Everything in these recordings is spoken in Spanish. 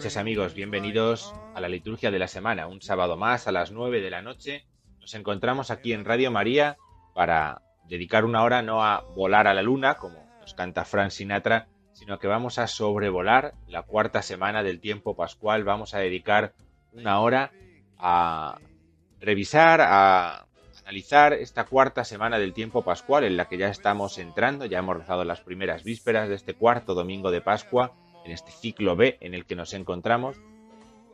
Noches amigos, bienvenidos a la liturgia de la semana. Un sábado más a las 9 de la noche nos encontramos aquí en Radio María para dedicar una hora no a volar a la luna, como nos canta Frank Sinatra, sino que vamos a sobrevolar la cuarta semana del tiempo pascual. Vamos a dedicar una hora a revisar, a analizar esta cuarta semana del tiempo pascual en la que ya estamos entrando, ya hemos rezado las primeras vísperas de este cuarto domingo de Pascua, en este ciclo B en el que nos encontramos.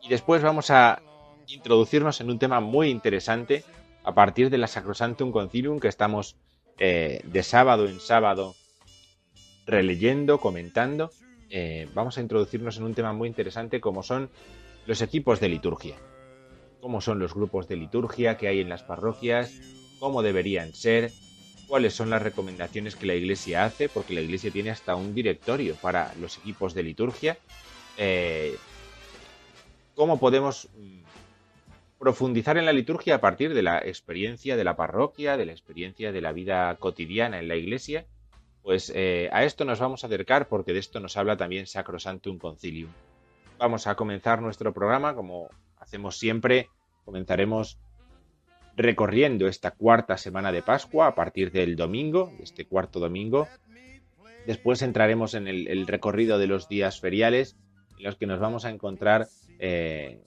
Y después vamos a introducirnos en un tema muy interesante a partir de la Sacrosantum Concilium que estamos eh, de sábado en sábado releyendo, comentando. Eh, vamos a introducirnos en un tema muy interesante como son los equipos de liturgia cómo son los grupos de liturgia que hay en las parroquias, cómo deberían ser, cuáles son las recomendaciones que la Iglesia hace, porque la Iglesia tiene hasta un directorio para los equipos de liturgia, eh, cómo podemos mm, profundizar en la liturgia a partir de la experiencia de la parroquia, de la experiencia de la vida cotidiana en la Iglesia, pues eh, a esto nos vamos a acercar porque de esto nos habla también Sacrosantum Concilium. Vamos a comenzar nuestro programa como hacemos siempre, comenzaremos recorriendo esta cuarta semana de Pascua a partir del domingo, este cuarto domingo. Después entraremos en el, recorrido de los días feriales, en los que nos vamos a encontrar eh,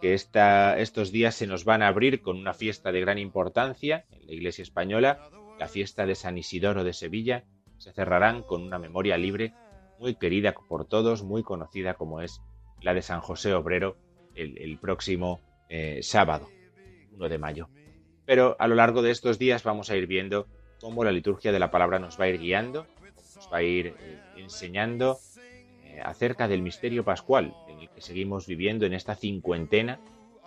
que estos días se nos van a abrir con una fiesta de gran importancia en la Iglesia española, la fiesta de San Isidoro de Sevilla. Se cerrarán con una memoria libre muy querida por todos, muy conocida como es la de San José Obrero, el, el próximo eh, sábado, 1 de mayo. Pero a lo largo de estos días vamos a ir viendo cómo la liturgia de la palabra nos va a ir guiando, nos va a ir eh, enseñando eh, acerca del misterio pascual en el que seguimos viviendo en esta cincuentena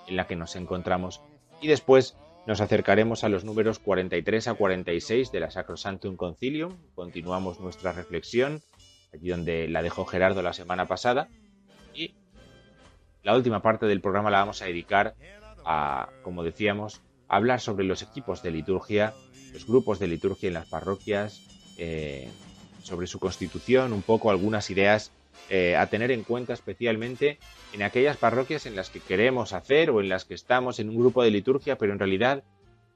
en la que nos encontramos. Y después nos acercaremos a los números 43 a 46 de la Sacrosantum Concilium. Continuamos nuestra reflexión, allí donde la dejó Gerardo la semana pasada. Y la última parte del programa la vamos a dedicar a, como decíamos, hablar sobre los equipos de liturgia, los grupos de liturgia en las parroquias, eh, sobre su constitución, un poco algunas ideas eh, a tener en cuenta especialmente en aquellas parroquias en las que queremos hacer o en las que estamos en un grupo de liturgia, pero en realidad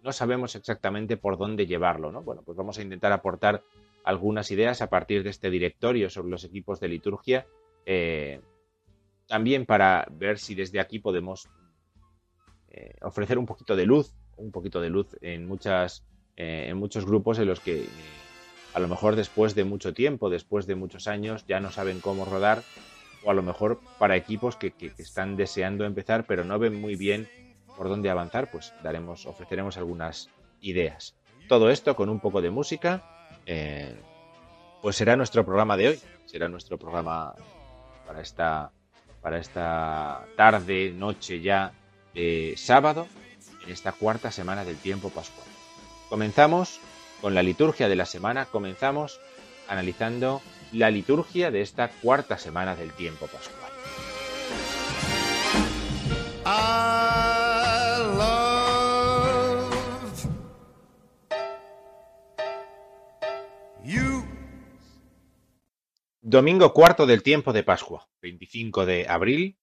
no sabemos exactamente por dónde llevarlo, ¿no? Bueno, pues vamos a intentar aportar algunas ideas a partir de este directorio sobre los equipos de liturgia. Eh, también para ver si desde aquí podemos eh, ofrecer un poquito de luz, un poquito de luz en, muchas, eh, en muchos grupos en los que eh, a lo mejor después de mucho tiempo, después de muchos años, ya no saben cómo rodar, o a lo mejor para equipos que, que, están deseando empezar pero no ven muy bien por dónde avanzar, pues daremos, ofreceremos algunas ideas. Todo esto con un poco de música, pues será nuestro programa de hoy, será nuestro programa para esta para esta tarde, noche ya de sábado, en esta cuarta semana del tiempo pascual. Comenzamos con la liturgia de la semana, comenzamos analizando la liturgia de esta cuarta semana del tiempo pascual. I love you. Domingo cuarto del tiempo de Pascua, 25 de abril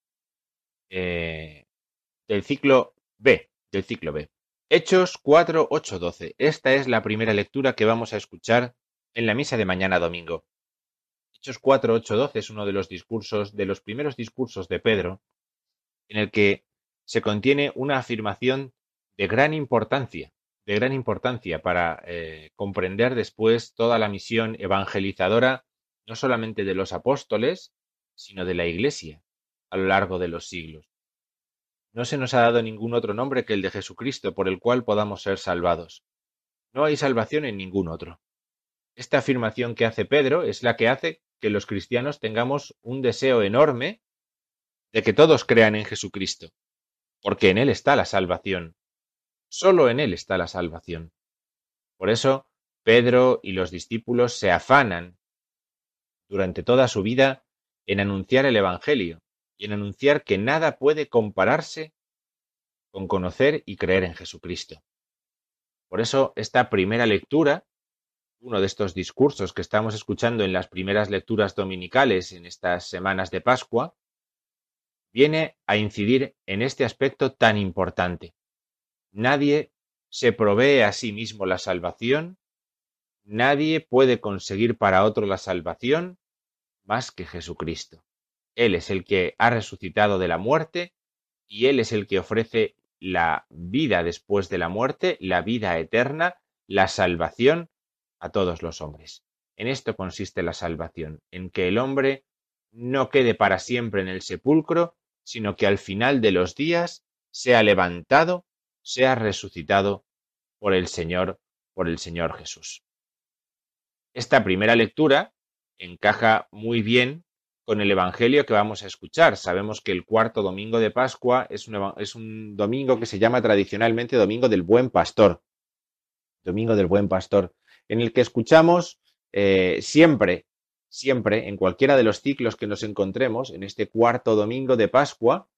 eh, del ciclo B, del ciclo B. Hechos 4, 8, 12. Esta es la primera lectura que vamos a escuchar en la misa de mañana domingo. Hechos 4, 8, 12 es uno de los discursos, de los primeros discursos de Pedro, en el que se contiene una afirmación de gran importancia, de gran importancia para eh, comprender después toda la misión evangelizadora, no solamente de los apóstoles, sino de la Iglesia a lo largo de los siglos. No se nos ha dado ningún otro nombre que el de Jesucristo por el cual podamos ser salvados. No hay salvación en ningún otro. Esta afirmación que hace Pedro es la que hace que los cristianos tengamos un deseo enorme de que todos crean en Jesucristo, porque en Él está la salvación. Solo en Él está la salvación. Por eso, Pedro y los discípulos se afanan durante toda su vida en anunciar el Evangelio y en anunciar que nada puede compararse con conocer y creer en Jesucristo. Por eso, esta primera lectura uno de estos discursos que estamos escuchando en las primeras lecturas dominicales en estas semanas de Pascua, viene a incidir en este aspecto tan importante. Nadie se provee a sí mismo la salvación, nadie puede conseguir para otro la salvación más que Jesucristo. Él es el que ha resucitado de la muerte y Él es el que ofrece la vida después de la muerte, la vida eterna, la salvación a todos los hombres. En esto consiste la salvación, en que el hombre no quede para siempre en el sepulcro, sino que al final de los días sea levantado, sea resucitado por el Señor, por el Señor Jesús. Esta primera lectura encaja muy bien con el Evangelio que vamos a escuchar. Sabemos que el cuarto domingo de Pascua es un, domingo que se llama tradicionalmente Domingo del Buen Pastor. Domingo del Buen Pastor en el que escuchamos eh, siempre, siempre, en cualquiera de los ciclos que nos encontremos, en este cuarto domingo de Pascua,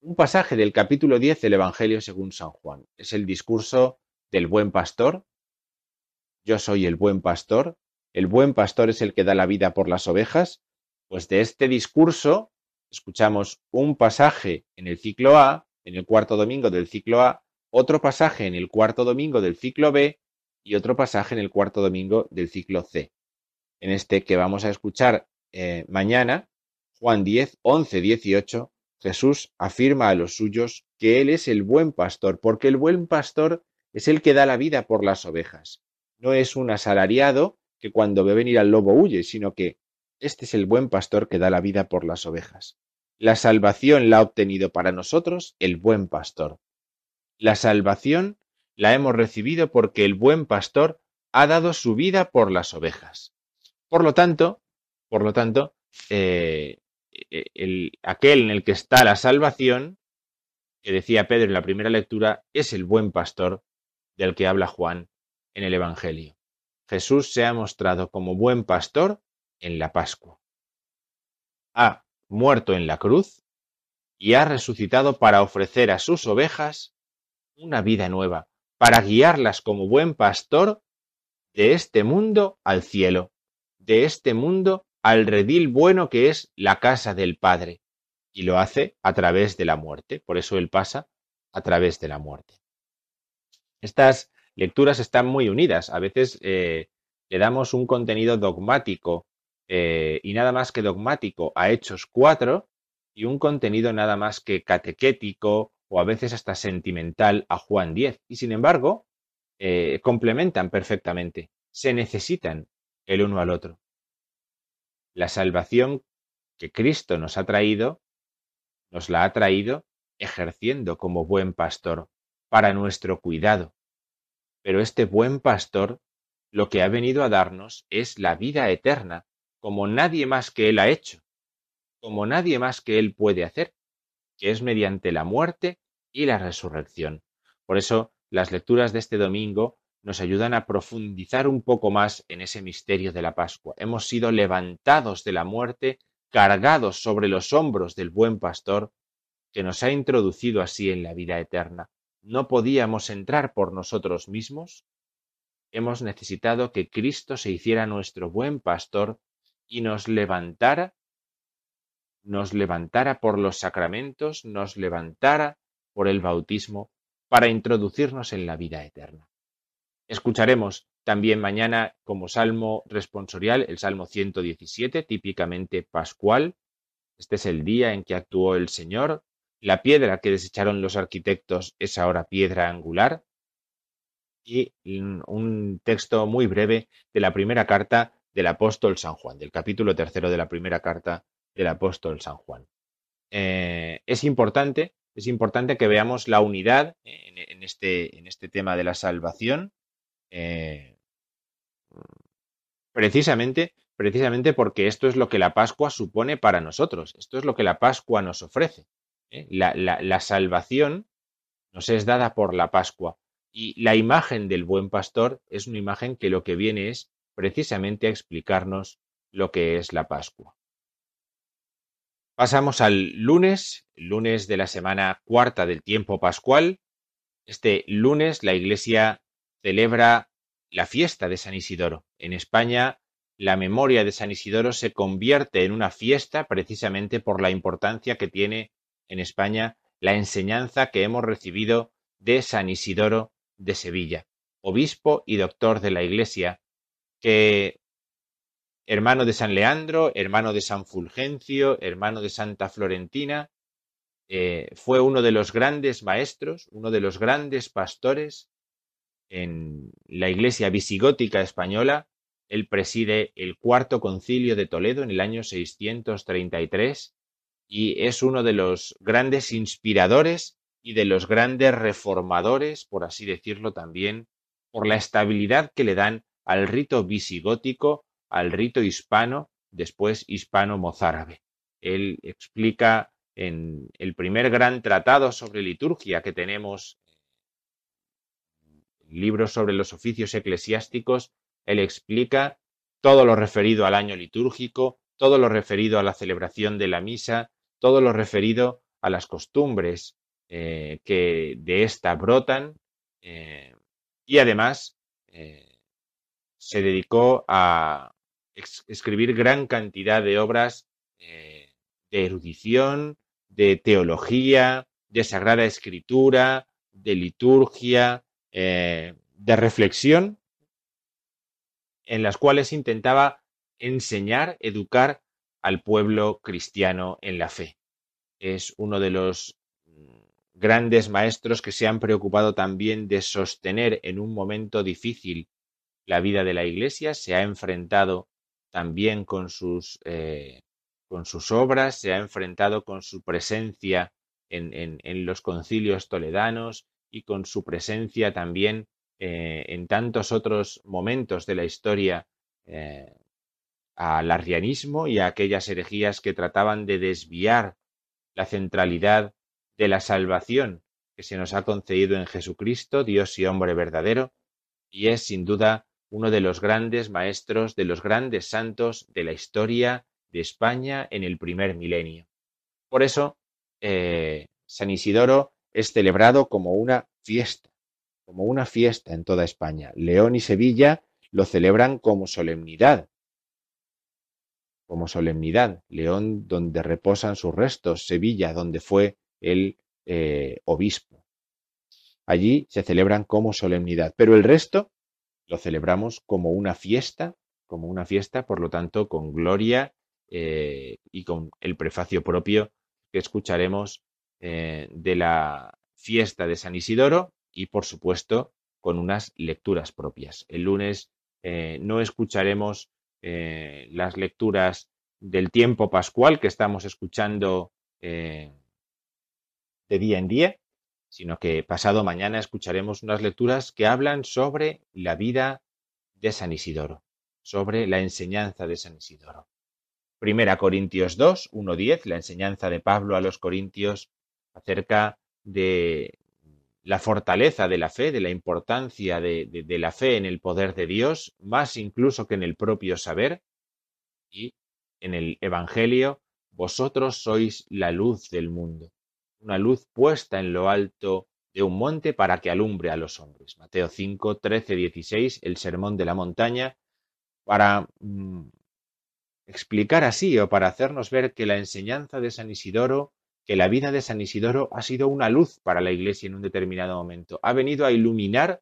un pasaje del capítulo 10 del Evangelio según San Juan. Es el discurso del buen pastor. Yo soy el buen pastor. El buen pastor es el que da la vida por las ovejas. Pues de este discurso escuchamos un pasaje en el ciclo A, en el cuarto domingo del ciclo A, otro pasaje en el cuarto domingo del ciclo B y otro pasaje en el cuarto domingo del ciclo C. En este que vamos a escuchar eh, mañana, Juan 10, 11, 18, Jesús afirma a los suyos que Él es el buen pastor, porque el buen pastor es el que da la vida por las ovejas. No es un asalariado que cuando ve venir al lobo huye, sino que este es el buen pastor que da la vida por las ovejas. La salvación la ha obtenido para nosotros el buen pastor. La salvación la hemos recibido porque el buen pastor ha dado su vida por las ovejas. Por lo tanto, por lo tanto, eh, el, aquel en el que está la salvación, que decía Pedro en la primera lectura, es el buen pastor del que habla Juan en el Evangelio. Jesús se ha mostrado como buen pastor en la Pascua. Ha muerto en la cruz y ha resucitado para ofrecer a sus ovejas una vida nueva, para guiarlas como buen pastor de este mundo al cielo, de este mundo al redil bueno que es la casa del Padre. Y lo hace a través de la muerte. Por eso Él pasa a través de la muerte. Estas lecturas están muy unidas. A veces eh, le damos un contenido dogmático eh, y nada más que dogmático a Hechos 4 y un contenido nada más que catequético o a veces hasta sentimental a Juan 10. Y sin embargo, eh, complementan perfectamente, se necesitan el uno al otro. La salvación que Cristo nos ha traído, nos la ha traído ejerciendo como buen pastor para nuestro cuidado. Pero este buen pastor lo que ha venido a darnos es la vida eterna, como nadie más que Él ha hecho, como nadie más que Él puede hacer que es mediante la muerte y la resurrección. Por eso, las lecturas de este domingo nos ayudan a profundizar un poco más en ese misterio de la Pascua. Hemos sido levantados de la muerte, cargados sobre los hombros del buen pastor, que nos ha introducido así en la vida eterna. No podíamos entrar por nosotros mismos. Hemos necesitado que Cristo se hiciera nuestro buen pastor y nos levantara nos levantara por los sacramentos, nos levantara por el bautismo para introducirnos en la vida eterna. Escucharemos también mañana como salmo responsorial el Salmo 117, típicamente pascual. Este es el día en que actuó el Señor. La piedra que desecharon los arquitectos es ahora piedra angular. Y un texto muy breve de la primera carta del apóstol San Juan, del capítulo tercero de la primera carta del apóstol San Juan. Eh, es importante es importante que veamos la unidad en, este, en este, tema de la salvación, eh, precisamente, precisamente porque esto es lo que la Pascua supone para nosotros, esto es lo que la Pascua nos ofrece. ¿eh? La, salvación nos es dada por la Pascua y la imagen del buen pastor es una imagen que lo que viene es precisamente a explicarnos lo que es la Pascua. Pasamos al lunes, lunes de la semana cuarta del tiempo pascual. Este lunes la Iglesia celebra la fiesta de San Isidoro. En España, la memoria de San Isidoro se convierte en una fiesta precisamente por la importancia que tiene en España la enseñanza que hemos recibido de San Isidoro de Sevilla, obispo y doctor de la Iglesia, que hermano de San Leandro, hermano de San Fulgencio, hermano de Santa Florentina, eh, fue uno de los grandes maestros, uno de los grandes pastores en la iglesia visigótica española. Él preside el cuarto concilio de Toledo en el año 633 y es uno de los grandes inspiradores y de los grandes reformadores, por así decirlo también, por la estabilidad que le dan al rito visigótico al rito hispano, después hispano-mozárabe. Él explica en el primer gran tratado sobre liturgia que tenemos, libro sobre los oficios eclesiásticos, él explica todo lo referido al año litúrgico, todo lo referido a la celebración de la misa, todo lo referido a las costumbres eh, que de ésta brotan eh, y además eh, se dedicó a escribir gran cantidad de obras eh, de erudición, de teología, de sagrada escritura, de liturgia, eh, de reflexión, en las cuales intentaba enseñar, educar al pueblo cristiano en la fe. Es uno de los mm, grandes maestros que se han preocupado también de sostener en un momento difícil la vida de la Iglesia, se ha enfrentado también con sus, eh, con sus obras, se ha enfrentado con su presencia en, en, los concilios toledanos y con su presencia también eh, en tantos otros momentos de la historia eh, al arrianismo y a aquellas herejías que trataban de desviar la centralidad de la salvación que se nos ha concedido en Jesucristo, Dios y hombre verdadero, y es sin duda uno de los grandes maestros, de los grandes santos de la historia de España en el primer milenio. Por eso, eh, San Isidoro es celebrado como una fiesta, como una fiesta en toda España. León y Sevilla lo celebran como solemnidad, como solemnidad. León donde reposan sus restos, Sevilla donde fue el eh, obispo. Allí se celebran como solemnidad, pero el resto lo celebramos como una fiesta, como una fiesta, por lo tanto, con gloria eh, y con el prefacio propio que escucharemos eh, de la fiesta de San Isidoro y, por supuesto, con unas lecturas propias. El lunes eh, no escucharemos las lecturas del tiempo pascual que estamos escuchando de día en día, sino que pasado mañana escucharemos unas lecturas que hablan sobre la vida de San Isidoro, sobre la enseñanza de San Isidoro. Primera Corintios 2, 1, 10, la enseñanza de Pablo a los Corintios acerca de la fortaleza de la fe, de la importancia de, de, la fe en el poder de Dios, más incluso que en el propio saber. Y en el Evangelio, vosotros sois la luz del mundo una luz puesta en lo alto de un monte para que alumbre a los hombres. Mateo 5, 13, 16, el sermón de la montaña, para mm, explicar así o para hacernos ver que la enseñanza de San Isidoro, que la vida de San Isidoro ha sido una luz para la iglesia en un determinado momento. Ha venido a iluminar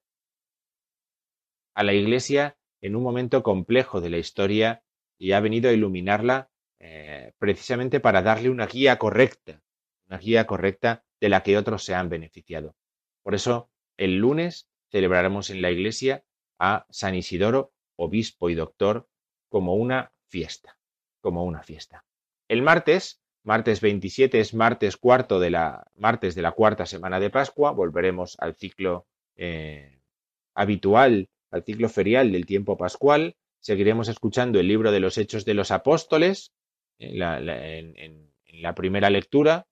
a la iglesia en un momento complejo de la historia y ha venido a iluminarla eh, precisamente para darle una guía correcta correcta de la que otros se han beneficiado. Por eso, el lunes celebraremos en la iglesia a San Isidoro, obispo y doctor, como una fiesta, como una fiesta. El martes Martes 27 es martes cuarto de la, martes de la cuarta semana de Pascua. Volveremos al ciclo eh, habitual, al ciclo ferial del tiempo pascual. Seguiremos escuchando el libro de los Hechos de los Apóstoles en la, primera lectura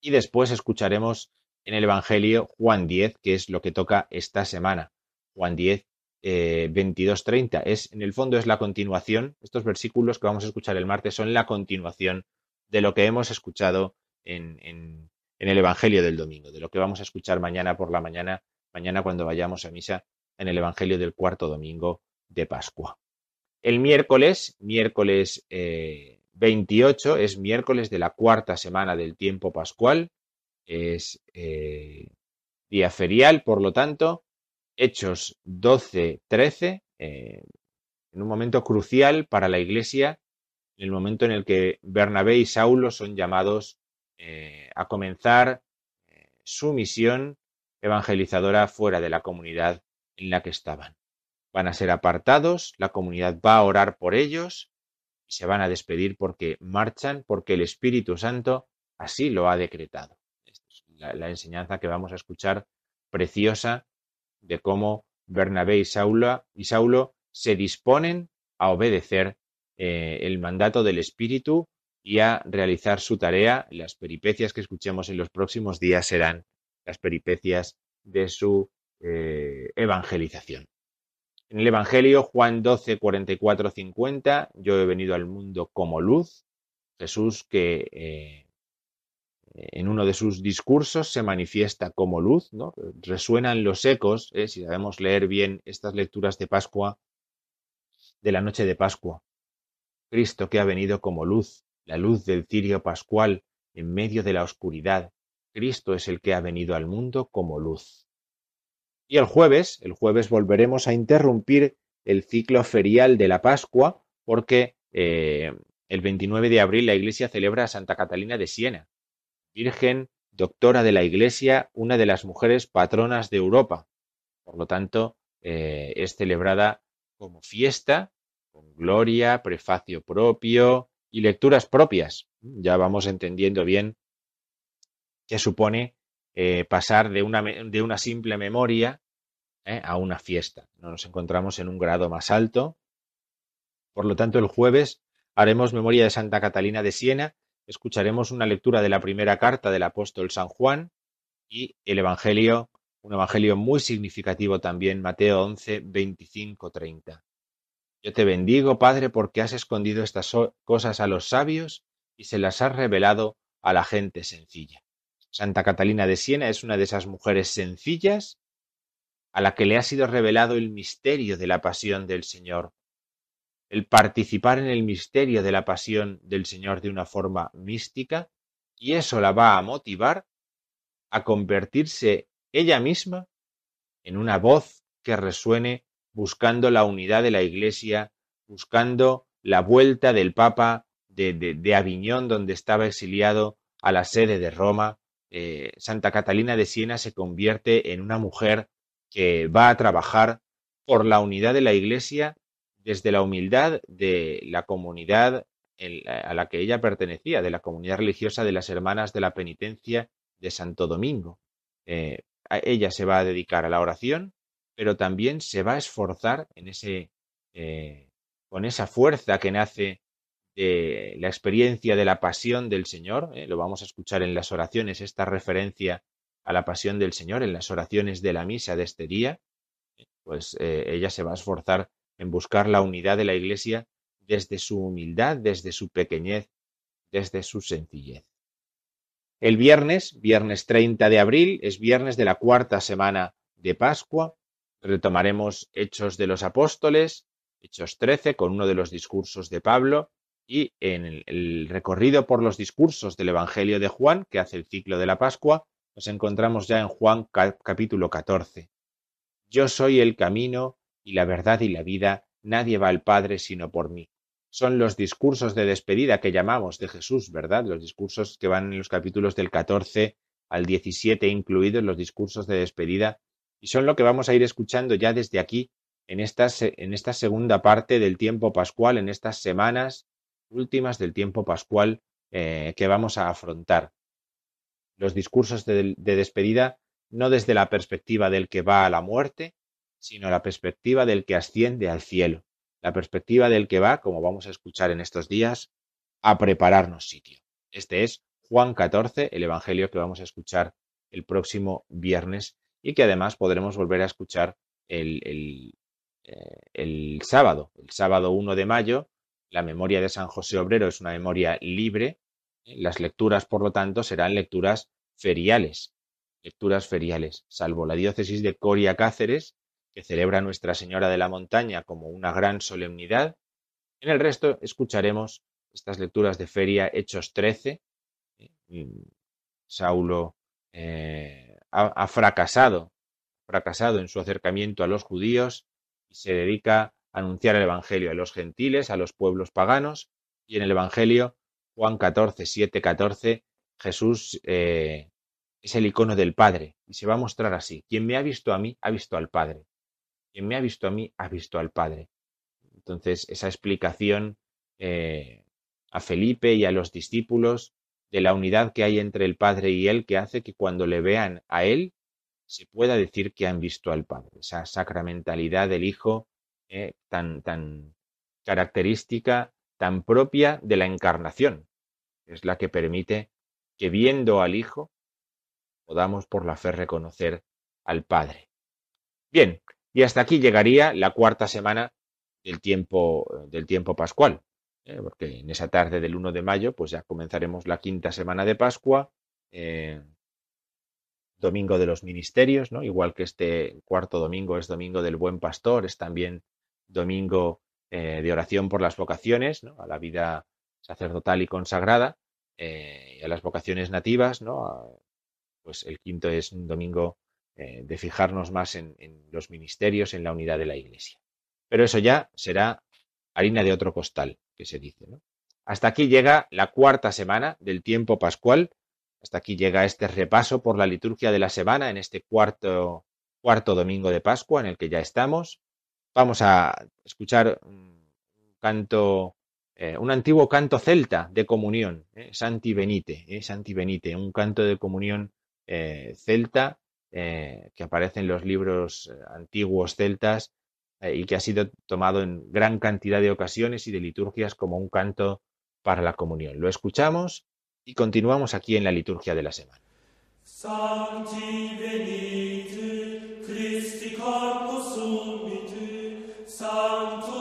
y después escucharemos en el Evangelio Juan 10, que es lo que toca esta semana. Juan 10, eh, 22-30. Es, en el fondo es la continuación. Estos versículos que vamos a escuchar el martes son la continuación de lo que hemos escuchado en, en, el Evangelio del domingo, de lo que vamos a escuchar mañana por la mañana, mañana cuando vayamos a misa en el Evangelio del cuarto domingo de Pascua. El miércoles, miércoles 28, eh, es miércoles de la cuarta semana del tiempo pascual, es eh, día ferial, por lo tanto, Hechos 12-13, eh, en un momento crucial para la Iglesia, en el momento en el que Bernabé y Saulo son llamados a comenzar su misión evangelizadora fuera de la comunidad en la que estaban. Van a ser apartados, la comunidad va a orar por ellos se van a despedir porque marchan, porque el Espíritu Santo así lo ha decretado. Esta es la, enseñanza que vamos a escuchar preciosa de cómo Bernabé y Saulo, y Saulo se disponen a obedecer eh, el mandato del Espíritu y a realizar su tarea. Las peripecias que escuchemos en los próximos días serán las peripecias de su eh, evangelización. En el Evangelio, Juan 12, 44, 50, yo he venido al mundo como luz. Jesús que eh, en uno de sus discursos se manifiesta como luz, ¿no? Resuenan los ecos, ¿eh? si sabemos leer bien estas lecturas de Pascua, de la noche de Pascua. Cristo que ha venido como luz, la luz del cirio pascual en medio de la oscuridad. Cristo es el que ha venido al mundo como luz. Y el jueves, el jueves volveremos a interrumpir el ciclo ferial de la Pascua porque eh, el 29 de abril la Iglesia celebra a Santa Catalina de Siena, Virgen, doctora de la Iglesia, una de las mujeres patronas de Europa. Por lo tanto, eh, es celebrada como fiesta, con gloria, prefacio propio y lecturas propias. Ya vamos entendiendo bien qué supone eh, pasar de una, de una, simple memoria eh, a una fiesta. No nos encontramos en un grado más alto. Por lo tanto, el jueves haremos memoria de Santa Catalina de Siena, escucharemos una lectura de la primera carta del apóstol San Juan y el Evangelio, un Evangelio muy significativo también, Mateo 11, 25, 30. Yo te bendigo, Padre, porque has escondido estas cosas a los sabios y se las has revelado a la gente sencilla. Santa Catalina de Siena es una de esas mujeres sencillas a la que le ha sido revelado el misterio de la pasión del Señor. El participar en el misterio de la pasión del Señor de una forma mística, y eso la va a motivar a convertirse ella misma en una voz que resuene buscando la unidad de la Iglesia, buscando la vuelta del Papa de, Aviñón, donde estaba exiliado, a la sede de Roma, eh, Santa Catalina de Siena se convierte en una mujer que va a trabajar por la unidad de la Iglesia desde la humildad de la comunidad a la que ella pertenecía, de la comunidad religiosa de las Hermanas de la Penitencia de Santo Domingo. Eh, ella se va a dedicar a la oración, pero también se va a esforzar en eh, con esa fuerza que nace la experiencia de la pasión del Señor, eh, lo vamos a escuchar en las oraciones, esta referencia a la pasión del Señor, en las oraciones de la misa de este día, pues eh, ella se va a esforzar en buscar la unidad de la Iglesia desde su humildad, desde su pequeñez, desde su sencillez. El viernes, viernes 30 de abril, es viernes de la cuarta semana de Pascua. Retomaremos Hechos de los Apóstoles, Hechos 13, con uno de los discursos de Pablo, y en el, recorrido por los discursos del Evangelio de Juan, que hace el ciclo de la Pascua, nos encontramos ya en Juan capítulo 14. Yo soy el camino y la verdad y la vida, nadie va al Padre sino por mí. Son los discursos de despedida que llamamos de Jesús, ¿verdad? Los discursos que van en los capítulos del 14 al 17 incluidos los discursos de despedida y son lo que vamos a ir escuchando ya desde aquí en esta, en esta segunda parte del tiempo pascual, en estas semanas últimas del tiempo pascual, eh, que vamos a afrontar. Los discursos de, de despedida no desde la perspectiva del que va a la muerte, sino la perspectiva del que asciende al cielo, la perspectiva del que va, como vamos a escuchar en estos días, a prepararnos sitio. Este es Juan 14, el Evangelio que vamos a escuchar el próximo viernes y que además podremos volver a escuchar el, el, eh, el sábado, el sábado 1 de mayo. La memoria de San José Obrero es una memoria libre. Las lecturas, por lo tanto, serán lecturas feriales, lecturas feriales, salvo la diócesis de Coria Cáceres, que celebra Nuestra Señora de la Montaña como una gran solemnidad. En el resto escucharemos estas lecturas de feria Hechos 13. Saulo eh, ha, ha, fracasado, fracasado en su acercamiento a los judíos y se dedica anunciar el Evangelio a los gentiles, a los pueblos paganos. Y en el Evangelio, Juan 14, 7, 14, Jesús eh, es el icono del Padre y se va a mostrar así. Quien me ha visto a mí, ha visto al Padre. Quien me ha visto a mí, ha visto al Padre. Entonces, esa explicación eh, a Felipe y a los discípulos de la unidad que hay entre el Padre y Él, que hace que cuando le vean a Él, se pueda decir que han visto al Padre. Esa sacramentalidad del Hijo eh, tan, tan característica, tan propia de la encarnación, es la que permite que viendo al Hijo podamos por la fe reconocer al Padre. Bien, y hasta aquí llegaría la cuarta semana del tiempo, del tiempo pascual, ¿eh? porque en esa tarde del 1 de mayo pues ya comenzaremos la quinta semana de Pascua, eh, domingo de los ministerios, ¿no? igual que este cuarto domingo es domingo del buen pastor, es también domingo eh, de oración por las vocaciones, a la vida sacerdotal y consagrada, eh, y a las vocaciones nativas, ¿no? Pues el quinto es un domingo eh, de fijarnos más en, los ministerios, en la unidad de la Iglesia. Pero eso ya será harina de otro costal, que se dice. Hasta aquí llega la cuarta semana del tiempo pascual. Hasta aquí llega este repaso por la liturgia de la semana en este cuarto, cuarto domingo de Pascua en el que ya estamos. Vamos a escuchar un canto, eh, un antiguo canto celta de comunión, eh, Santi Benite, eh, Santi Benite, un canto de comunión eh, celta que aparece en los libros antiguos celtas y que ha sido tomado en gran cantidad de ocasiones y de liturgias como un canto para la comunión. Lo escuchamos y continuamos aquí en la liturgia de la semana. Santo.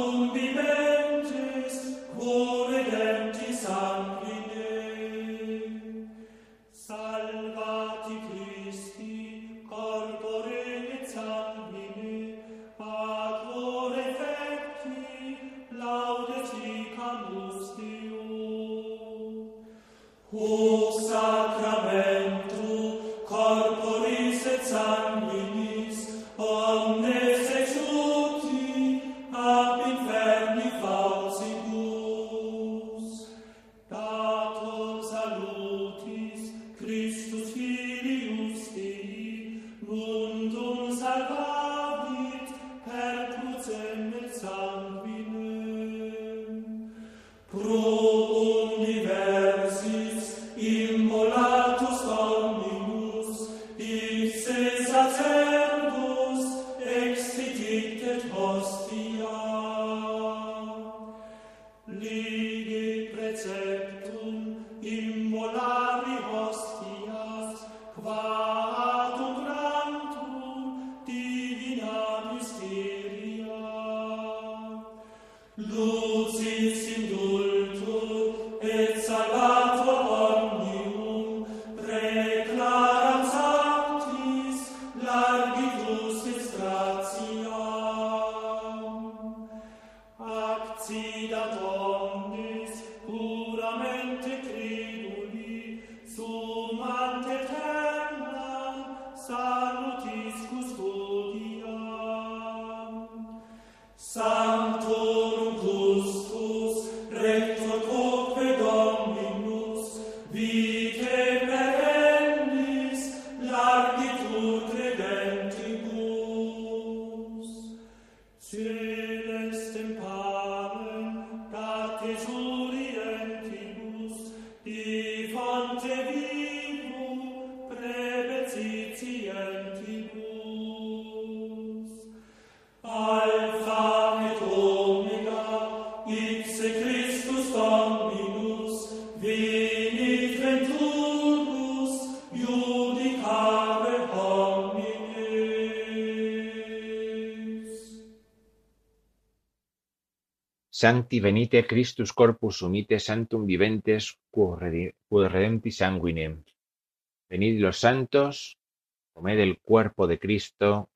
Sancti venite Christus corpus sumite santum viventes quo redempti sanguinem. Venid los santos, comed el cuerpo de Cristo,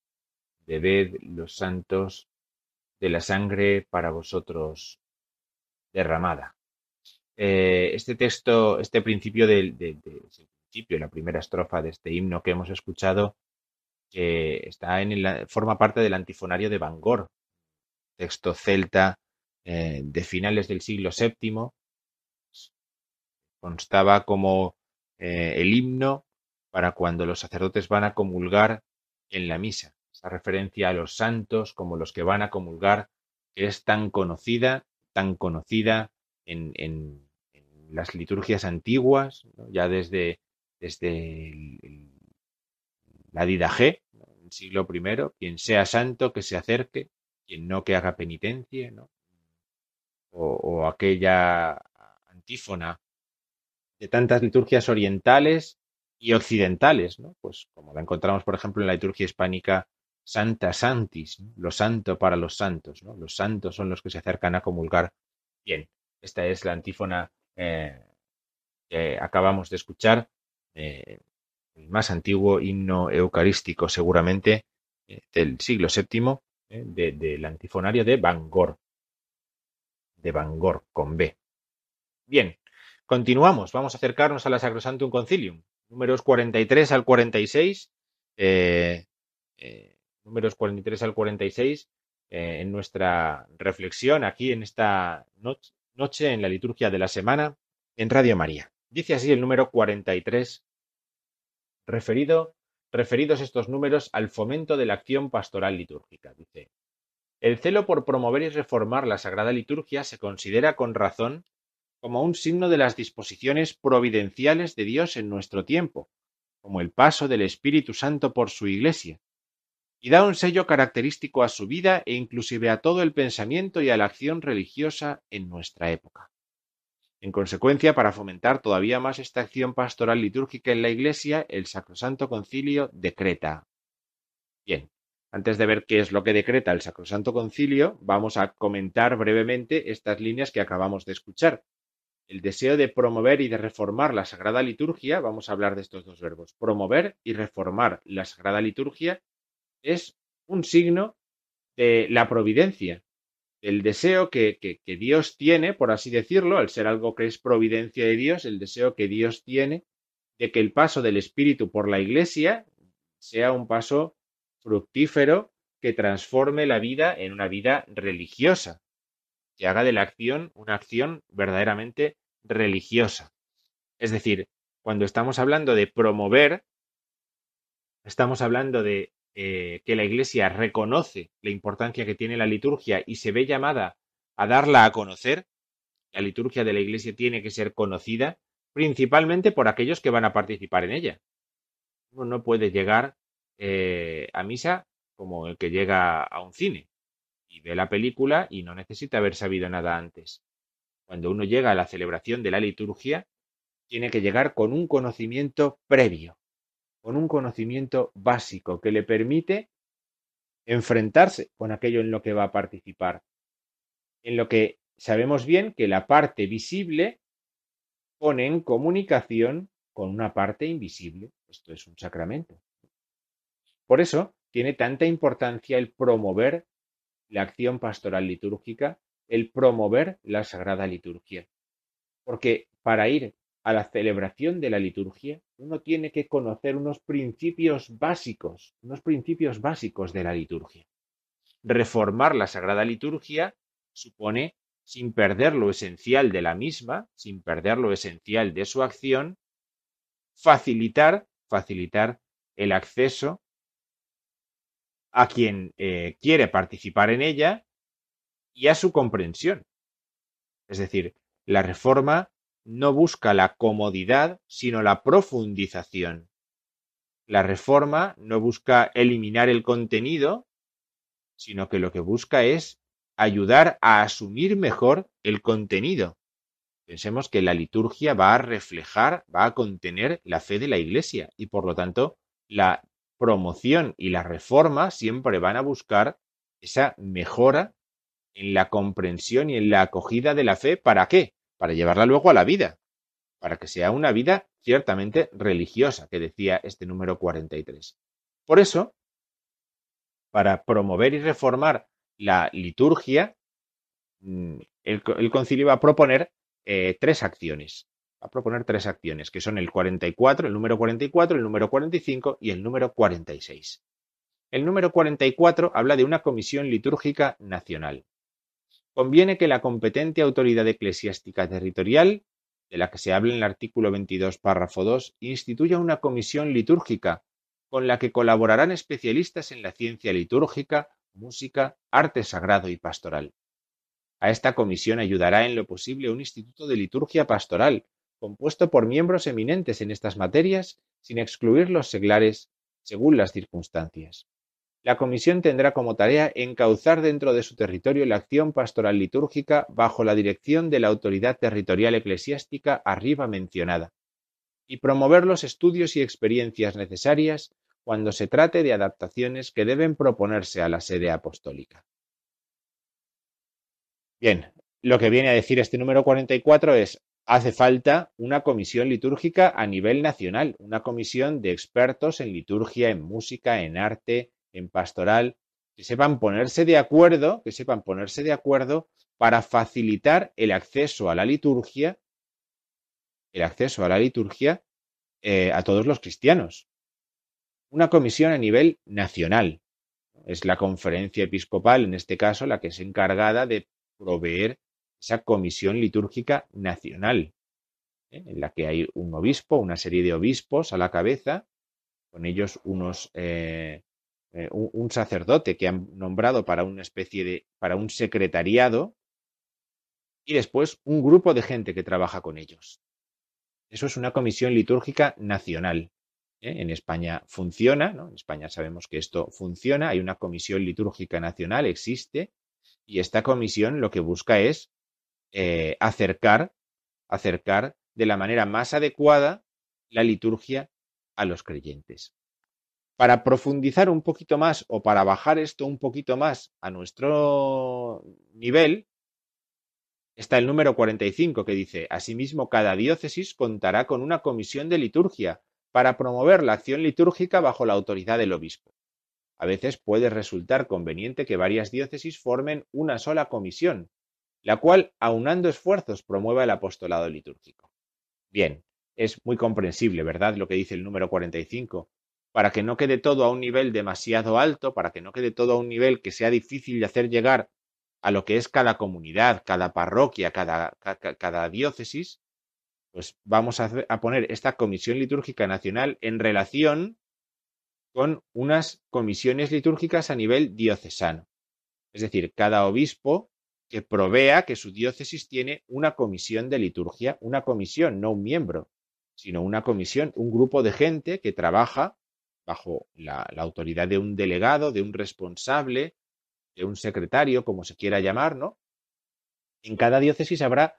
bebed los santos de la sangre para vosotros derramada. Eh, este texto, este principio del de, principio, la primera estrofa de este himno que hemos escuchado, que está en forma parte del antifonario de Bangor, texto celta eh, de finales del siglo VII, constaba como eh, el himno para cuando los sacerdotes van a comulgar en la misa. Esa referencia a los santos como los que van a comulgar, es tan conocida, tan conocida en, las liturgias antiguas, ya desde, desde el, la G, el siglo I, quien sea santo que se acerque, quien no que haga penitencia, ¿no? O, aquella antífona de tantas liturgias orientales y occidentales, ¿no? Pues como la encontramos, por ejemplo, en la liturgia hispánica, Santa Santis, lo santo para los santos, ¿no? Los santos son los que se acercan a comulgar. Bien, esta es la antífona eh, que acabamos de escuchar, eh, el más antiguo himno eucarístico seguramente eh, del siglo VII, del antifonario de Bangor, de Bangor con B. Bien, continuamos, vamos a acercarnos a la Sacrosantum Concilium, números 43 al 46, números 43 al 46, en nuestra reflexión aquí en esta noche, noche en la liturgia de la semana en Radio María. Dice así el número 43, referido, referidos estos números al fomento de la acción pastoral litúrgica. Dice, el celo por promover y reformar la Sagrada Liturgia se considera con razón como un signo de las disposiciones providenciales de Dios en nuestro tiempo, como el paso del Espíritu Santo por su Iglesia, y da un sello característico a su vida e inclusive a todo el pensamiento y a la acción religiosa en nuestra época. En consecuencia, para fomentar todavía más esta acción pastoral litúrgica en la Iglesia, el Sacrosanto Concilio decreta. Bien, antes de ver qué es lo que decreta el Sacrosanto Concilio, vamos a comentar brevemente estas líneas que acabamos de escuchar. El deseo de promover y de reformar la Sagrada Liturgia, vamos a hablar de estos dos verbos, promover y reformar la Sagrada Liturgia, es un signo de la providencia, el deseo que, Dios tiene, por así decirlo, al ser algo que es providencia de Dios, el deseo que Dios tiene de que el paso del Espíritu por la Iglesia sea un paso fructífero que transforme la vida en una vida religiosa, que haga de la acción una acción verdaderamente religiosa. Es decir, cuando estamos hablando de promover, estamos hablando de eh, que la Iglesia reconoce la importancia que tiene la liturgia y se ve llamada a darla a conocer, la liturgia de la Iglesia tiene que ser conocida principalmente por aquellos que van a participar en ella. Uno no puede llegar eh, a misa como el que llega a un cine y ve la película y no necesita haber sabido nada antes. Cuando uno llega a la celebración de la liturgia, tiene que llegar con un conocimiento previo con un conocimiento básico que le permite enfrentarse con aquello en lo que va a participar. En lo que sabemos bien que la parte visible pone en comunicación con una parte invisible. Esto es un sacramento. Por eso tiene tanta importancia el promover la acción pastoral litúrgica, el promover la sagrada liturgia. Porque para ir a la celebración de la liturgia, uno tiene que conocer unos principios básicos, unos principios básicos de la liturgia. Reformar la Sagrada Liturgia supone, sin perder lo esencial de la misma, sin perder lo esencial de su acción, facilitar, facilitar el acceso a quien eh, quiere participar en ella y a su comprensión. Es decir, la reforma no busca la comodidad, sino la profundización. La reforma no busca eliminar el contenido, sino que lo que busca es ayudar a asumir mejor el contenido. Pensemos que la liturgia va a reflejar, va a contener la fe de la Iglesia y por lo tanto la promoción y la reforma siempre van a buscar esa mejora en la comprensión y en la acogida de la fe. ¿Para qué? Para llevarla luego a la vida, para que sea una vida ciertamente religiosa, que decía este número 43. Por eso, para promover y reformar la liturgia, mm, el, concilio va a proponer eh, tres acciones. Va a proponer tres acciones, que son el 44, el número 44, el número 45 y el número 46. El número 44 habla de una comisión litúrgica nacional. Conviene que la competente autoridad eclesiástica territorial, de la que se habla en el artículo 22, párrafo 2, instituya una comisión litúrgica con la que colaborarán especialistas en la ciencia litúrgica, música, arte sagrado y pastoral. A esta comisión ayudará en lo posible un instituto de liturgia pastoral, compuesto por miembros eminentes en estas materias, sin excluir los seglares según las circunstancias. La comisión tendrá como tarea encauzar dentro de su territorio la acción pastoral litúrgica bajo la dirección de la autoridad territorial eclesiástica arriba mencionada y promover los estudios y experiencias necesarias cuando se trate de adaptaciones que deben proponerse a la sede apostólica. Bien, lo que viene a decir este número 44 es hace falta una comisión litúrgica a nivel nacional, una comisión de expertos en liturgia, en música, en arte, en pastoral, que sepan ponerse de acuerdo, que sepan ponerse de acuerdo para facilitar el acceso a la liturgia, el acceso a la liturgia eh, a todos los cristianos. Una comisión a nivel nacional. Es la conferencia episcopal, en este caso, la que es encargada de proveer esa comisión litúrgica nacional, ¿eh? en la que hay un obispo, una serie de obispos a la cabeza, con ellos unos eh, eh, un, un, sacerdote que han nombrado para una especie de, para un secretariado y después un grupo de gente que trabaja con ellos. Eso es una comisión litúrgica nacional. En España funciona, ¿no? En España sabemos que esto funciona, hay una comisión litúrgica nacional, existe, y esta comisión lo que busca es eh, acercar, acercar de la manera más adecuada la liturgia a los creyentes. Para profundizar un poquito más o para bajar esto un poquito más a nuestro nivel, está el número 45 que dice, asimismo, cada diócesis contará con una comisión de liturgia para promover la acción litúrgica bajo la autoridad del obispo. A veces puede resultar conveniente que varias diócesis formen una sola comisión, la cual, aunando esfuerzos, promueva el apostolado litúrgico. Bien, es muy comprensible, ¿verdad? Lo que dice el número 45, para que no quede todo a un nivel demasiado alto, para que no quede todo a un nivel que sea difícil de hacer llegar a lo que es cada comunidad, cada parroquia, cada, diócesis, pues vamos a, poner esta Comisión Litúrgica Nacional en relación con unas comisiones litúrgicas a nivel diocesano. Es decir, cada obispo que provea que su diócesis tiene una comisión de liturgia, una comisión, no un miembro, sino una comisión, un grupo de gente que trabaja bajo la, autoridad de un delegado, de un responsable, de un secretario, como se quiera llamar, ¿no? En cada diócesis habrá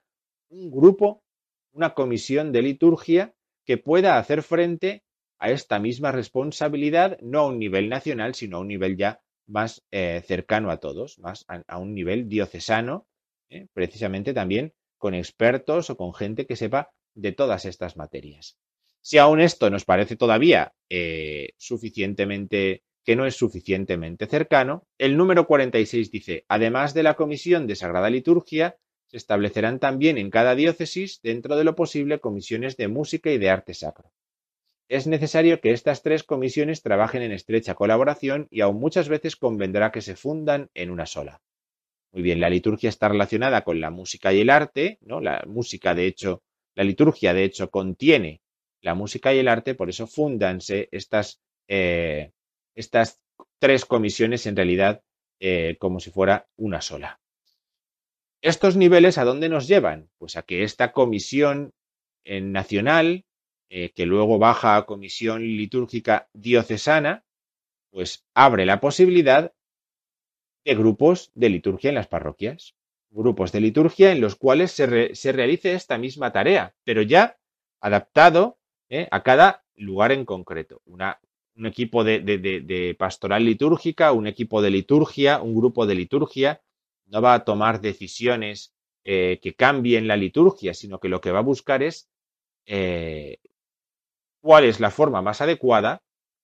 un grupo, una comisión de liturgia que pueda hacer frente a esta misma responsabilidad, no a un nivel nacional, sino a un nivel ya más eh, cercano a todos, más a, un nivel diocesano, ¿eh? precisamente también con expertos o con gente que sepa de todas estas materias. Si aún esto nos parece todavía eh, suficientemente que no es suficientemente cercano, el número 46 dice, además de la Comisión de Sagrada Liturgia, se establecerán también en cada diócesis, dentro de lo posible, comisiones de música y de arte sacro. Es necesario que estas tres comisiones trabajen en estrecha colaboración y aún muchas veces convendrá que se fundan en una sola. Muy bien, la liturgia está relacionada con la música y el arte, ¿no? La música, de hecho, la liturgia, de hecho, contiene la música y el arte, por eso fundanse estas, eh, estas tres comisiones en realidad eh, como si fuera una sola. ¿Estos niveles a dónde nos llevan? Pues a que esta comisión nacional, que luego baja a comisión litúrgica diocesana, pues abre la posibilidad de grupos de liturgia en las parroquias. Grupos de liturgia en los cuales se, se realice esta misma tarea, pero ya adaptado ¿eh? a cada lugar en concreto. Un equipo de, de, pastoral litúrgica, un equipo de liturgia, un grupo de liturgia, no va a tomar decisiones eh, que cambien la liturgia, sino que lo que va a buscar es eh, cuál es la forma más adecuada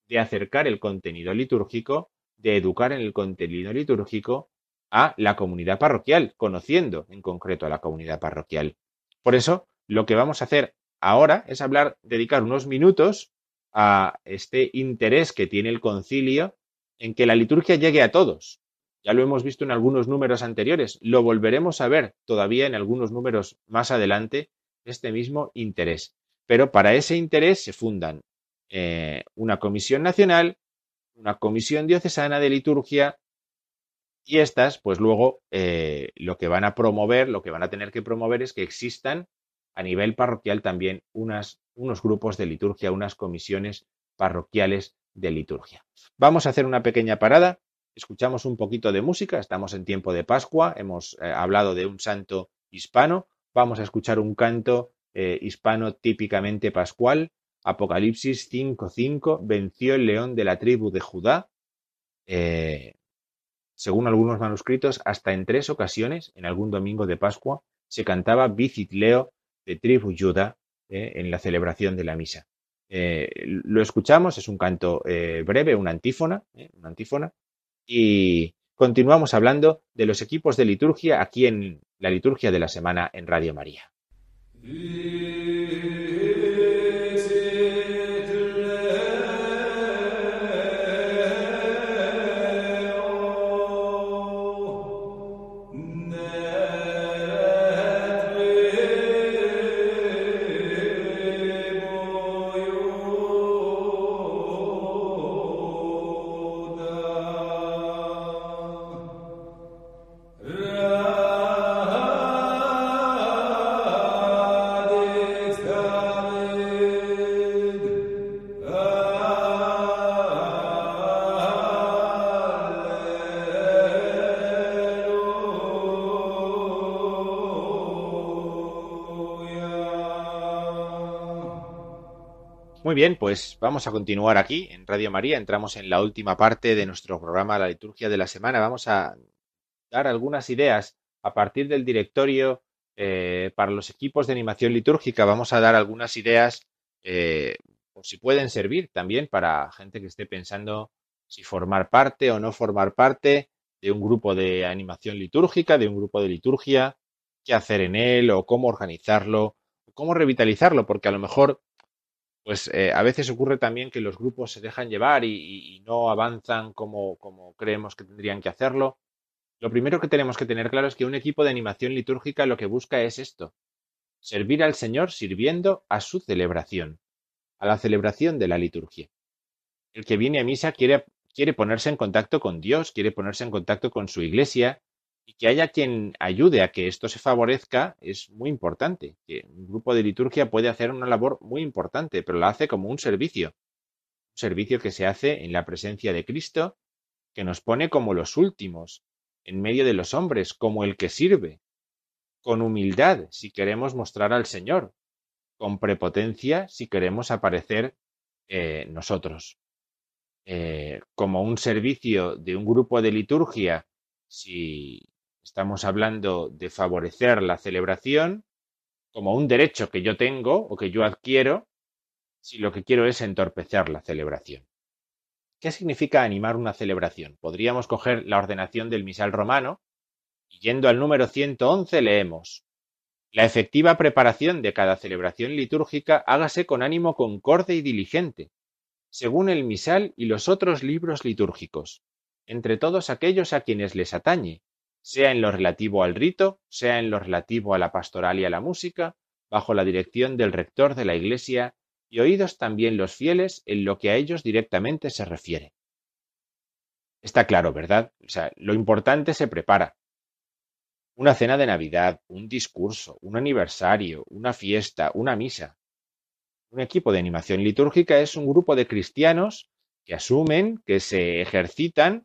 de acercar el contenido litúrgico, de educar en el contenido litúrgico a la comunidad parroquial, conociendo en concreto a la comunidad parroquial. Por eso, lo que vamos a hacer ahora es hablar, dedicar unos minutos a este interés que tiene el concilio en que la liturgia llegue a todos. Ya lo hemos visto en algunos números anteriores, lo volveremos a ver todavía en algunos números más adelante, este mismo interés. Pero para ese interés se fundan eh, una comisión nacional, una comisión diocesana de liturgia y estas, pues luego eh, lo que van a promover, lo que van a tener que promover es que existan a nivel parroquial también unos grupos de liturgia, unas comisiones parroquiales de liturgia. Vamos a hacer una pequeña parada, escuchamos un poquito de música, estamos en tiempo de Pascua, hemos eh, hablado de un santo hispano, vamos a escuchar un canto eh, hispano típicamente pascual, Apocalipsis 5.5, venció el león de la tribu de Judá, eh, según algunos manuscritos, hasta en tres ocasiones, en algún domingo de Pascua, se cantaba Leo de tribu Judá eh, en la celebración de la misa. Lo escuchamos, es un canto breve, una antífona, una antífona, y continuamos hablando de los equipos de liturgia aquí en la liturgia de la semana en Radio María. Yeah. Muy bien, pues vamos a continuar aquí en Radio María. Entramos en la última parte de nuestro programa La Liturgia de la Semana. Vamos a dar algunas ideas a partir del directorio eh, para los equipos de animación litúrgica. Vamos a dar algunas ideas eh, por si pueden servir también para gente que esté pensando si formar parte o no formar parte de un grupo de animación litúrgica, de un grupo de liturgia, qué hacer en él o cómo organizarlo, cómo revitalizarlo, porque a lo mejor pues eh, a veces ocurre también que los grupos se dejan llevar y, no avanzan como, creemos que tendrían que hacerlo. Lo primero que tenemos que tener claro es que un equipo de animación litúrgica lo que busca es esto, servir al Señor sirviendo a su celebración, a la celebración de la liturgia. El que viene a misa quiere ponerse en contacto con Dios, quiere ponerse en contacto con su iglesia, y que haya quien ayude a que esto se favorezca es muy importante. Que un grupo de liturgia puede hacer una labor muy importante, pero la hace como un servicio. Un servicio que se hace en la presencia de Cristo, que nos pone como los últimos, en medio de los hombres, como el que sirve, con humildad si queremos mostrar al Señor, con prepotencia si queremos aparecer eh, nosotros. Eh, como un servicio de un grupo de liturgia, si Estamos hablando de favorecer la celebración como un derecho que yo tengo o que yo adquiero si lo que quiero es entorpecer la celebración. ¿Qué significa animar una celebración? Podríamos coger la ordenación del misal romano y yendo al número 111 leemos La efectiva preparación de cada celebración litúrgica hágase con ánimo concorde y diligente, según el misal y los otros libros litúrgicos, entre todos aquellos a quienes les atañe, sea en lo relativo al rito, sea en lo relativo a la pastoral y a la música, bajo la dirección del rector de la Iglesia y oídos también los fieles en lo que a ellos directamente se refiere. Está claro, ¿verdad? O sea, lo importante se prepara. Una cena de Navidad, un discurso, un aniversario, una fiesta, una misa. Un equipo de animación litúrgica es un grupo de cristianos que asumen, que se ejercitan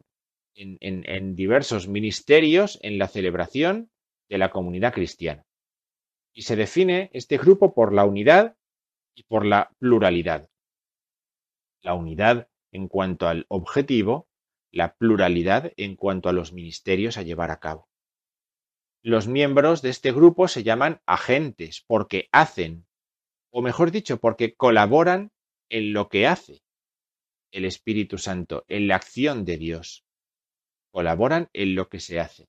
en, diversos ministerios en la celebración de la comunidad cristiana. Y se define este grupo por la unidad y por la pluralidad. La unidad en cuanto al objetivo, la pluralidad en cuanto a los ministerios a llevar a cabo. Los miembros de este grupo se llaman agentes porque hacen, o mejor dicho, porque colaboran en lo que hace el Espíritu Santo, en la acción de Dios. Colaboran en lo que se hace.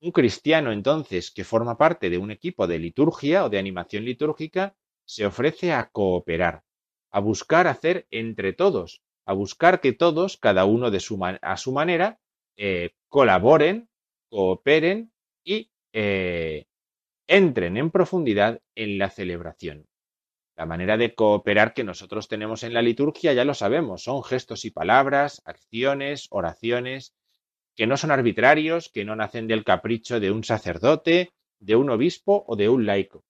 Un cristiano, entonces, que forma parte de un equipo de liturgia o de animación litúrgica, se ofrece a cooperar, a buscar hacer entre todos, a buscar que todos, cada uno a su manera, eh, colaboren, cooperen y eh, entren en profundidad en la celebración. La manera de cooperar que nosotros tenemos en la liturgia ya lo sabemos, son gestos y palabras, acciones, oraciones, que no son arbitrarios, que no nacen del capricho de un sacerdote, de un obispo o de un laico,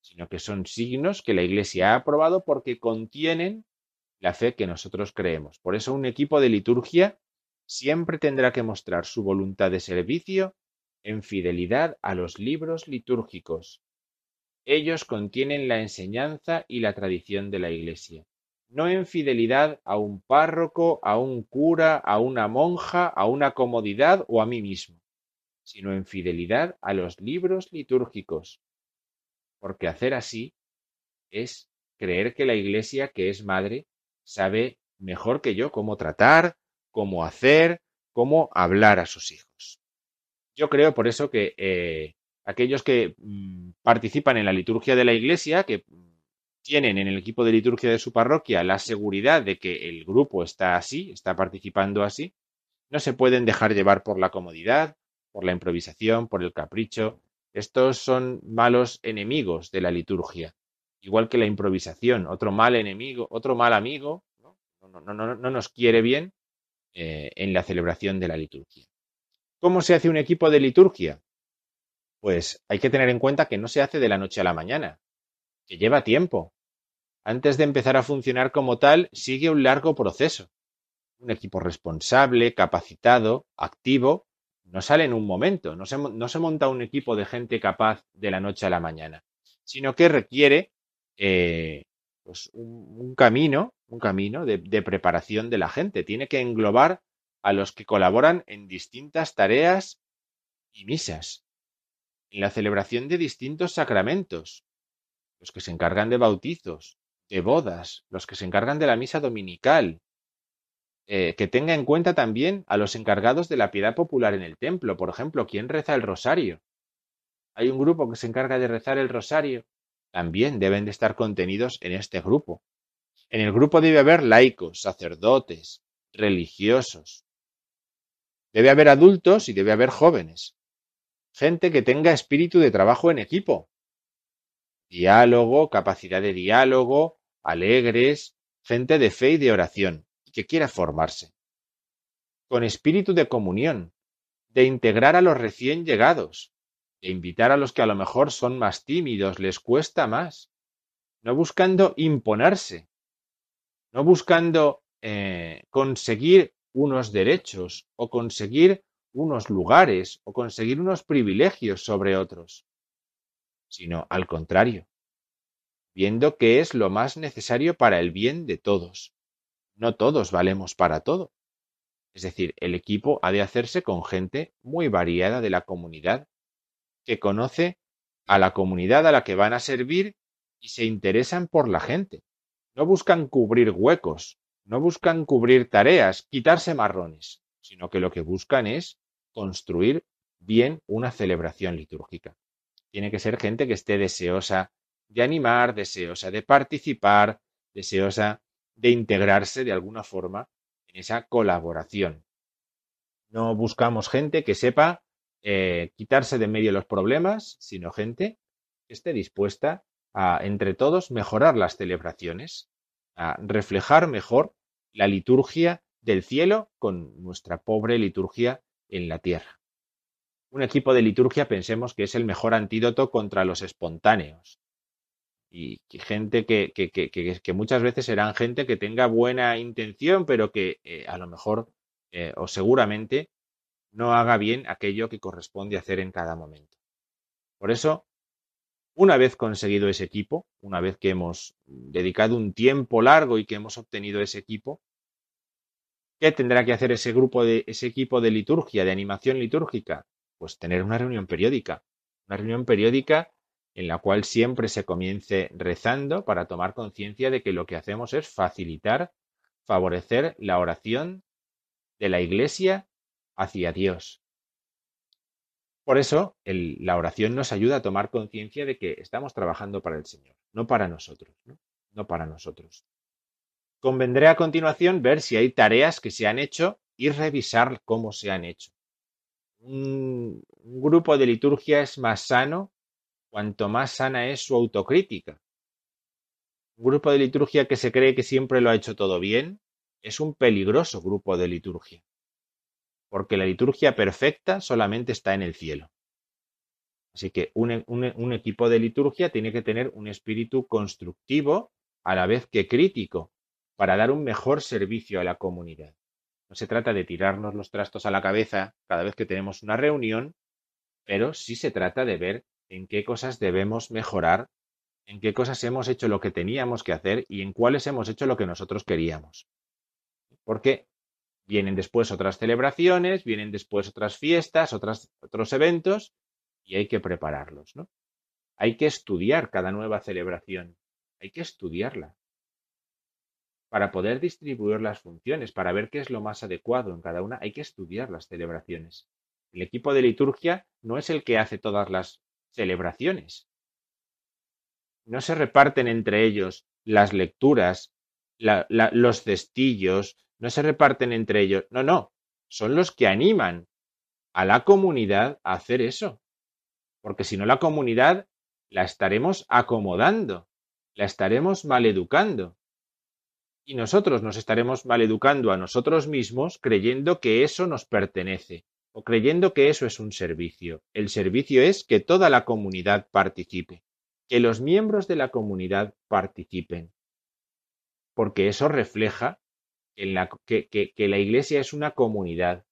sino que son signos que la Iglesia ha aprobado porque contienen la fe que nosotros creemos. Por eso un equipo de liturgia siempre tendrá que mostrar su voluntad de servicio en fidelidad a los libros litúrgicos. Ellos contienen la enseñanza y la tradición de la Iglesia, no en fidelidad a un párroco, a un cura, a una monja, a una comodidad o a mí mismo, sino en fidelidad a los libros litúrgicos, porque hacer así es creer que la Iglesia, que es madre, sabe mejor que yo cómo tratar, cómo hacer, cómo hablar a sus hijos. Yo creo por eso que eh, aquellos que mm, participan en la liturgia de la iglesia, que tienen en el equipo de liturgia de su parroquia la seguridad de que el grupo está así, está participando así, no se pueden dejar llevar por la comodidad, por la improvisación, por el capricho. Estos son malos enemigos de la liturgia, igual que la improvisación, otro mal enemigo, otro mal amigo, no, no, no, no nos quiere bien eh, en la celebración de la liturgia. ¿Cómo se hace un equipo de liturgia? Pues hay que tener en cuenta que no se hace de la noche a la mañana, que lleva tiempo. Antes de empezar a funcionar como tal, sigue un largo proceso. Un equipo responsable, capacitado, activo, no sale en un momento, no se, monta un equipo de gente capaz de la noche a la mañana, sino que requiere eh, pues un, camino, un camino de preparación de la gente. Tiene que englobar a los que colaboran en distintas tareas y misas, en la celebración de distintos sacramentos, los que se encargan de bautizos, de bodas, los que se encargan de la misa dominical, eh, que tenga en cuenta también a los encargados de la piedad popular en el templo, por ejemplo, ¿quién reza el rosario? Hay un grupo que se encarga de rezar el rosario, también deben de estar contenidos en este grupo. En el grupo debe haber laicos, sacerdotes, religiosos, Debe haber adultos y debe haber jóvenes. Gente que tenga espíritu de trabajo en equipo. Diálogo, capacidad de diálogo, alegres, gente de fe y de oración, que quiera formarse. Con espíritu de comunión, de integrar a los recién llegados, de invitar a los que a lo mejor son más tímidos, les cuesta más, no buscando imponerse, no buscando eh, conseguir unos derechos o conseguir unos lugares o conseguir unos privilegios sobre otros, sino al contrario, viendo que es lo más necesario para el bien de todos. No todos valemos para todo. Es decir, el equipo ha de hacerse con gente muy variada de la comunidad, que conoce a la comunidad a la que van a servir y se interesan por la gente. No buscan cubrir huecos, no buscan cubrir tareas, quitarse marrones, sino que lo que buscan es construir bien una celebración litúrgica. Tiene que ser gente que esté deseosa de animar, deseosa de participar, deseosa de integrarse de alguna forma en esa colaboración. No buscamos gente que sepa eh, quitarse de medio los problemas, sino gente que esté dispuesta a, entre todos, mejorar las celebraciones, a reflejar mejor la liturgia del cielo con nuestra pobre liturgia en la tierra. Un equipo de liturgia pensemos que es el mejor antídoto contra los espontáneos. Y gente que, muchas veces serán gente que tenga buena intención, pero que eh, a lo mejor eh, o seguramente no haga bien aquello que corresponde hacer en cada momento. Por eso, una vez conseguido ese equipo, una vez que hemos dedicado un tiempo largo y que hemos obtenido ese equipo, ¿qué tendrá que hacer ese grupo de ese equipo de liturgia, de animación litúrgica? Pues tener una reunión periódica. Una reunión periódica en la cual siempre se comience rezando para tomar conciencia de que lo que hacemos es facilitar, favorecer la oración de la Iglesia hacia Dios. Por eso, la oración nos ayuda a tomar conciencia de que estamos trabajando para el Señor, no para nosotros, ¿no? No para nosotros. Convendré a continuación ver si hay tareas que se han hecho y revisar cómo se han hecho. Un, grupo de liturgia es más sano cuanto más sana es su autocrítica. Un grupo de liturgia que se cree que siempre lo ha hecho todo bien es un peligroso grupo de liturgia, porque la liturgia perfecta solamente está en el cielo. Así que un, un equipo de liturgia tiene que tener un espíritu constructivo a la vez que crítico para dar un mejor servicio a la comunidad. No se trata de tirarnos los trastos a la cabeza cada vez que tenemos una reunión, pero sí se trata de ver en qué cosas debemos mejorar, en qué cosas hemos hecho lo que teníamos que hacer y en cuáles hemos hecho lo que nosotros queríamos. Porque vienen después otras celebraciones, vienen después otras fiestas, otros eventos y hay que prepararlos, ¿no? Hay que estudiar cada nueva celebración, hay que estudiarla para poder distribuir las funciones, para ver qué es lo más adecuado en cada una, hay que estudiar las celebraciones. El equipo de liturgia no es el que hace todas las celebraciones. No se reparten entre ellos las lecturas, los cestillos, no se reparten entre ellos. No, no, son los que animan a la comunidad a hacer eso. Porque si no, la comunidad la estaremos acomodando, la estaremos maleducando. Y nosotros nos estaremos maleducando a nosotros mismos creyendo que eso nos pertenece o creyendo que eso es un servicio. El servicio es que toda la comunidad participe, que los miembros de la comunidad participen, porque eso refleja que la iglesia es una comunidad,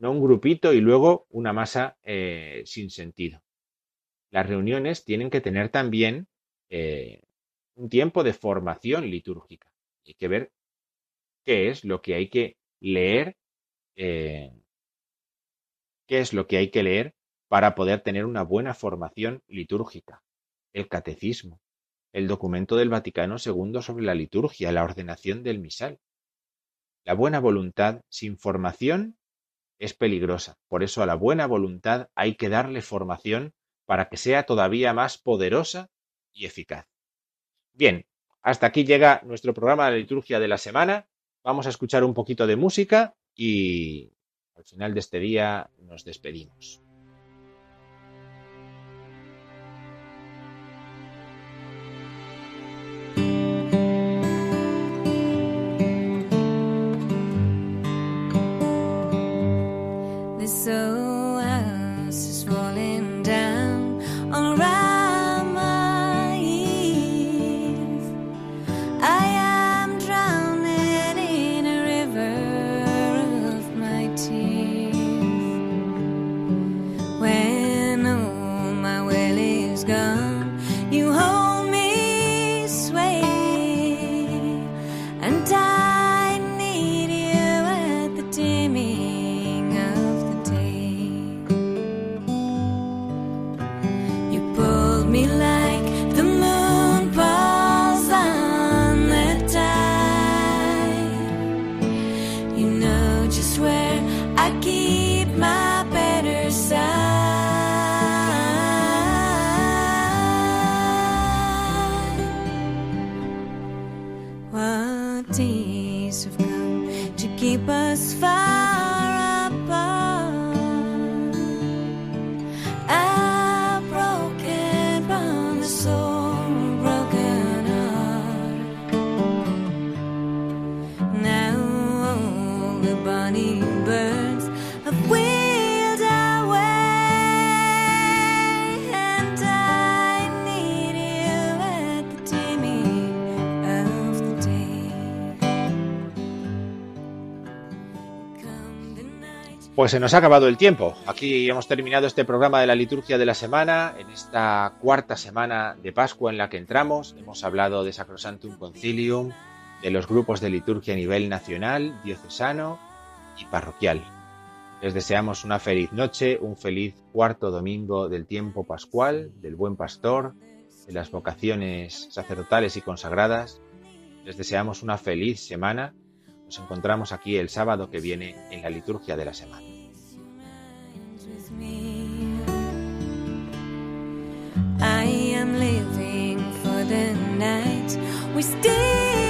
no un grupito y luego una masa eh, sin sentido. Las reuniones tienen que tener también eh, un tiempo de formación litúrgica. Hay que ver qué es lo que hay que leer, eh, qué es lo que hay que leer para poder tener una buena formación litúrgica. El catecismo, el documento del Vaticano II sobre la liturgia, la ordenación del misal. La buena voluntad sin formación es peligrosa. Por eso a la buena voluntad hay que darle formación para que sea todavía más poderosa y eficaz. Bien, hasta aquí llega nuestro programa de la liturgia de la semana. Vamos a escuchar un poquito de música y al final de este día nos despedimos. Pues se nos ha acabado el tiempo. Aquí hemos terminado este programa de la liturgia de la semana, en esta cuarta semana de Pascua en la que entramos. Hemos hablado de Sacrosantum Concilium, de los grupos de liturgia a nivel nacional, diocesano y parroquial. Les deseamos una feliz noche, un feliz cuarto domingo del tiempo pascual, del buen pastor, de las vocaciones sacerdotales y consagradas. Les deseamos una feliz semana. Nos encontramos aquí el sábado que viene en la liturgia de la semana. I am living for the night we stay.